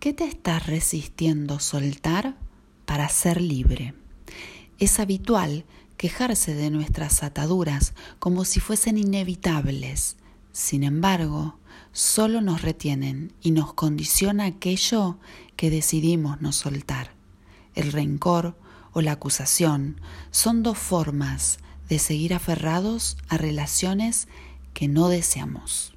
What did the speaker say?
¿Qué te estás resistiendo soltar para ser libre? Es habitual quejarse de nuestras ataduras como si fuesen inevitables. Sin embargo, solo nos retienen y nos condiciona aquello que decidimos no soltar. El rencor o la acusación son dos formas de seguir aferrados a relaciones que no deseamos.